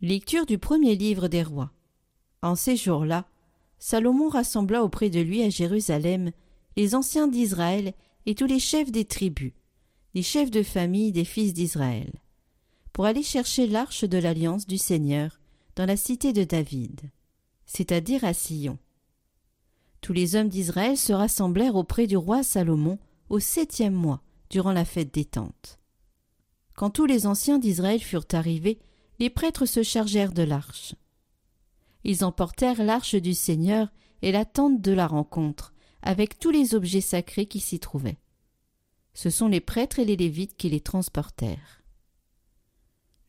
Lecture du premier livre des rois. En ces jours-là, Salomon rassembla auprès de lui à Jérusalem les anciens d'Israël et tous les chefs des tribus, les chefs de famille des fils d'Israël, pour aller chercher l'arche de l'alliance du Seigneur dans la cité de David, c'est-à-dire à Sion. Tous les hommes d'Israël se rassemblèrent auprès du roi Salomon au septième mois, durant la fête des tentes. Quand tous les anciens d'Israël furent arrivés, les prêtres se chargèrent de l'arche. Ils emportèrent l'arche du Seigneur et la tente de la rencontre, avec tous les objets sacrés qui s'y trouvaient. Ce sont les prêtres et les Lévites qui les transportèrent.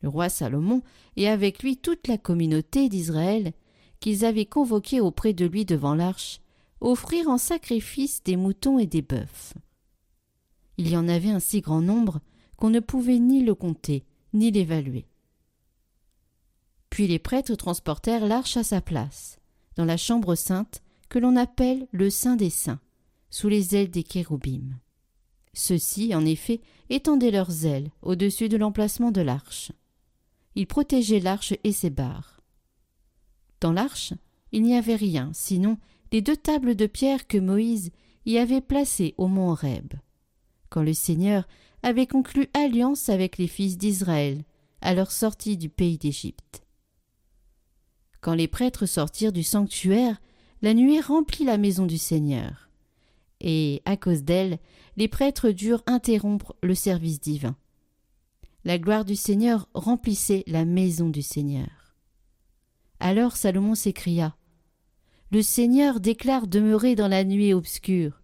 Le roi Salomon et avec lui toute la communauté d'Israël, qu'ils avaient convoquée auprès de lui devant l'arche, offrirent en sacrifice des moutons et des bœufs. Il y en avait un si grand nombre qu'on ne pouvait ni le compter, ni l'évaluer. Puis les prêtres transportèrent l'arche à sa place, dans la chambre sainte que l'on appelle le Saint des Saints, sous les ailes des kéroubim. Ceux-ci, en effet, étendaient leurs ailes au-dessus de l'emplacement de l'arche. Ils protégeaient l'arche et ses barres. Dans l'arche, il n'y avait rien, sinon les deux tables de pierre que Moïse y avait placées au mont Horeb, quand le Seigneur avait conclu alliance avec les fils d'Israël à leur sortie du pays d'Égypte. Quand les prêtres sortirent du sanctuaire, la nuée remplit la maison du Seigneur. Et, à cause d'elle, les prêtres durent interrompre le service divin. La gloire du Seigneur remplissait la maison du Seigneur. Alors Salomon s'écria Le Seigneur déclare demeurer dans la nuée obscure.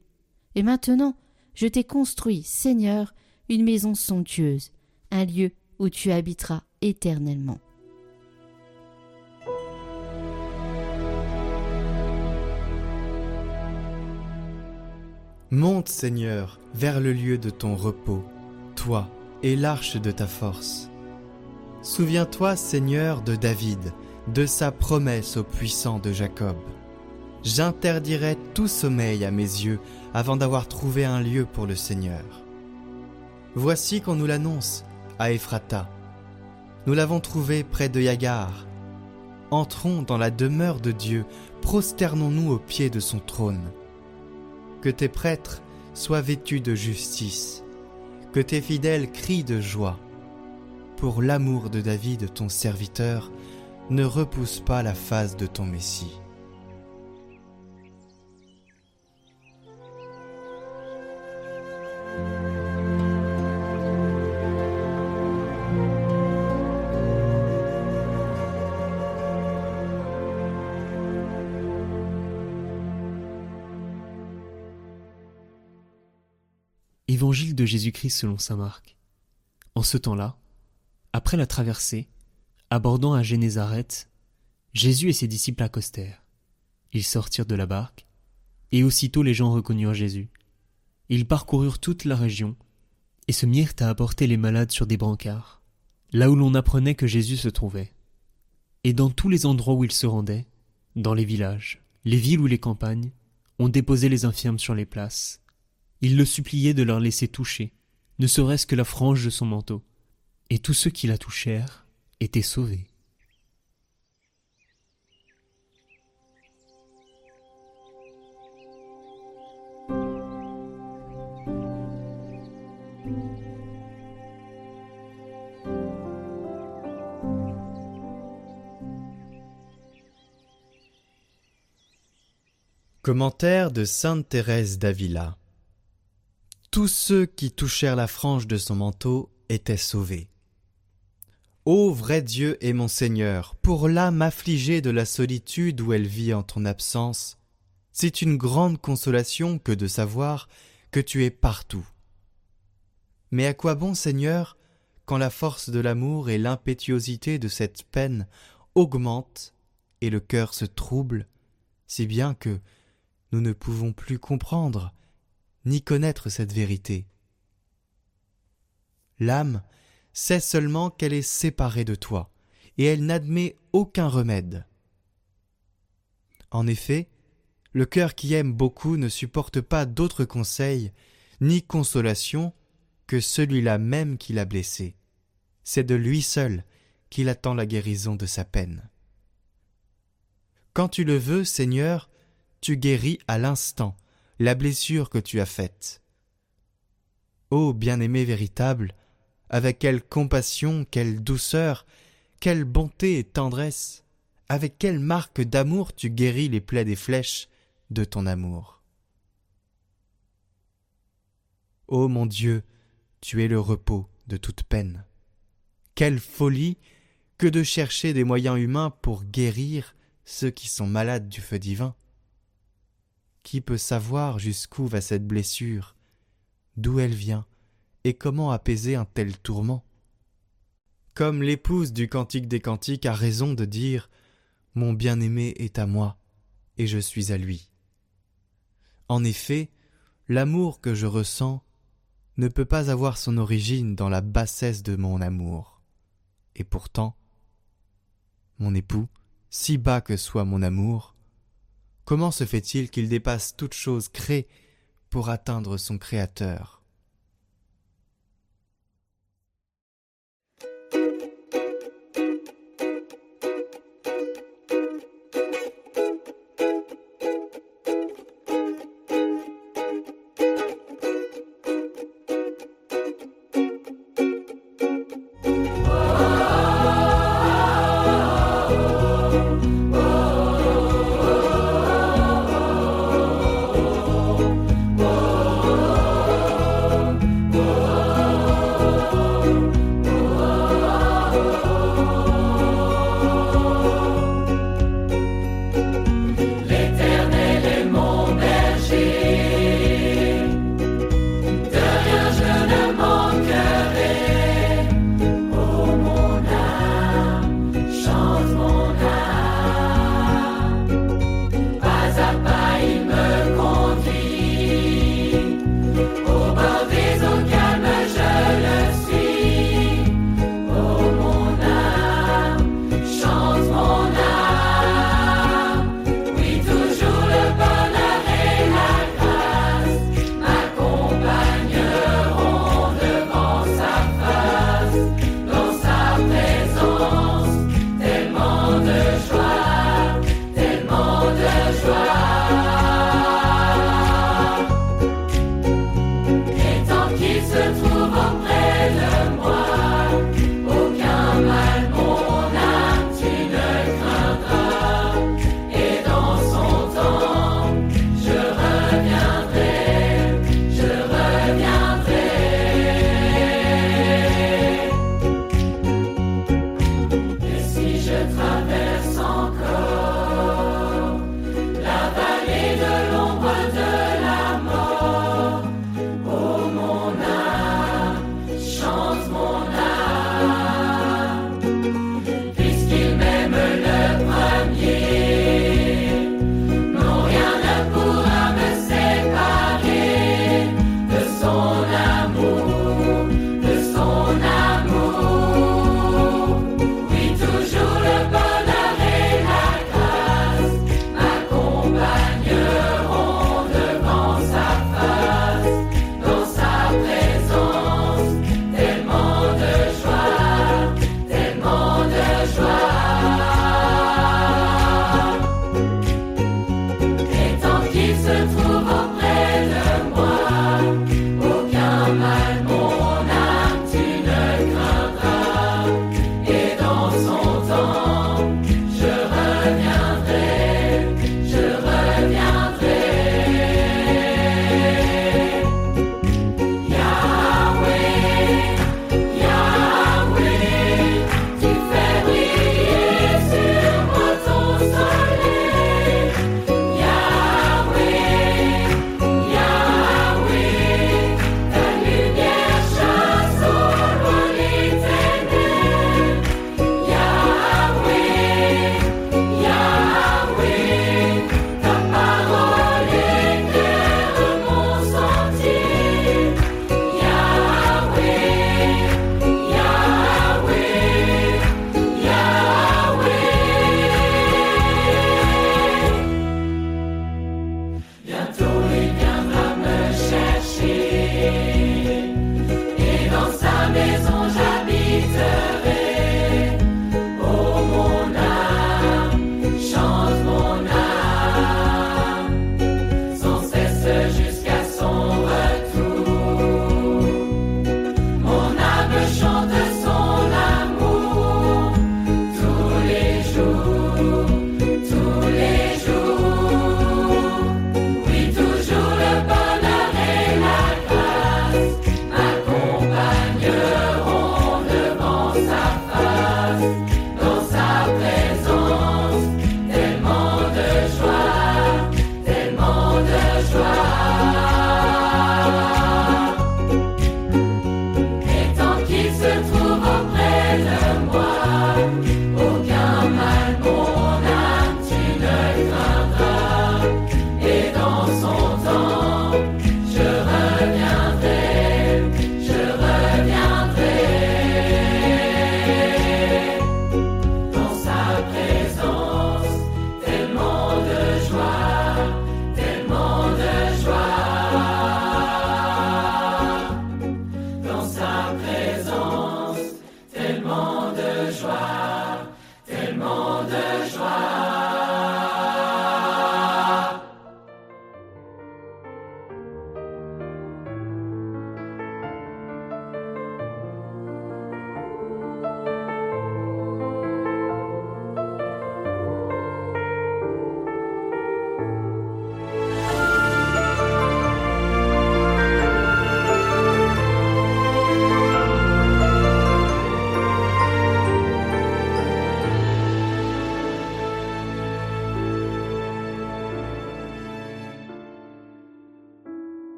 Et maintenant, je t'ai construit, Seigneur, une maison somptueuse, un lieu où tu habiteras éternellement. Monte, Seigneur, vers le lieu de ton repos, toi et l'arche de ta force. Souviens-toi, Seigneur, de David, de sa promesse au puissant de Jacob. J'interdirai tout sommeil à mes yeux avant d'avoir trouvé un lieu pour le Seigneur. Voici qu'on nous l'annonce, à Ephrata. Nous l'avons trouvé près de Yagar. Entrons dans la demeure de Dieu, prosternons-nous au pied de son trône que tes prêtres soient vêtus de justice, que tes fidèles crient de joie. Pour l'amour de David, ton serviteur, ne repousse pas la face de ton Messie. Évangile de Jésus-Christ selon saint Marc. En ce temps-là, après la traversée, abordant à Génézareth, Jésus et ses disciples accostèrent. Ils sortirent de la barque, et aussitôt les gens reconnurent Jésus. Ils parcoururent toute la région, et se mirent à apporter les malades sur des brancards, là où l'on apprenait que Jésus se trouvait. Et dans tous les endroits où ils se rendaient, dans les villages, les villes ou les campagnes, on déposait les infirmes sur les places, il le suppliait de leur laisser toucher, ne serait-ce que la frange de son manteau, et tous ceux qui la touchèrent étaient sauvés. Commentaire de Sainte Thérèse d'Avila tous ceux qui touchèrent la frange de son manteau étaient sauvés. Ô vrai Dieu et mon Seigneur, pour l'âme affligée de la solitude où elle vit en ton absence, c'est une grande consolation que de savoir que tu es partout. Mais à quoi bon, Seigneur, quand la force de l'amour et l'impétuosité de cette peine augmentent et le cœur se trouble, si bien que nous ne pouvons plus comprendre ni connaître cette vérité. L'âme sait seulement qu'elle est séparée de toi, et elle n'admet aucun remède. En effet, le cœur qui aime beaucoup ne supporte pas d'autre conseil ni consolation que celui-là même qui l'a blessé. C'est de lui seul qu'il attend la guérison de sa peine. Quand tu le veux, Seigneur, tu guéris à l'instant la blessure que tu as faite. Ô bien-aimé véritable, avec quelle compassion, quelle douceur, quelle bonté et tendresse, avec quelle marque d'amour tu guéris les plaies des flèches de ton amour. Ô mon Dieu, tu es le repos de toute peine. Quelle folie que de chercher des moyens humains pour guérir ceux qui sont malades du feu divin. Qui peut savoir jusqu'où va cette blessure, d'où elle vient, et comment apaiser un tel tourment? Comme l'épouse du Cantique des Cantiques a raison de dire Mon bien-aimé est à moi, et je suis à lui. En effet, l'amour que je ressens ne peut pas avoir son origine dans la bassesse de mon amour. Et pourtant, mon époux, si bas que soit mon amour, comment se fait-il qu'il dépasse toute chose créée pour atteindre son Créateur?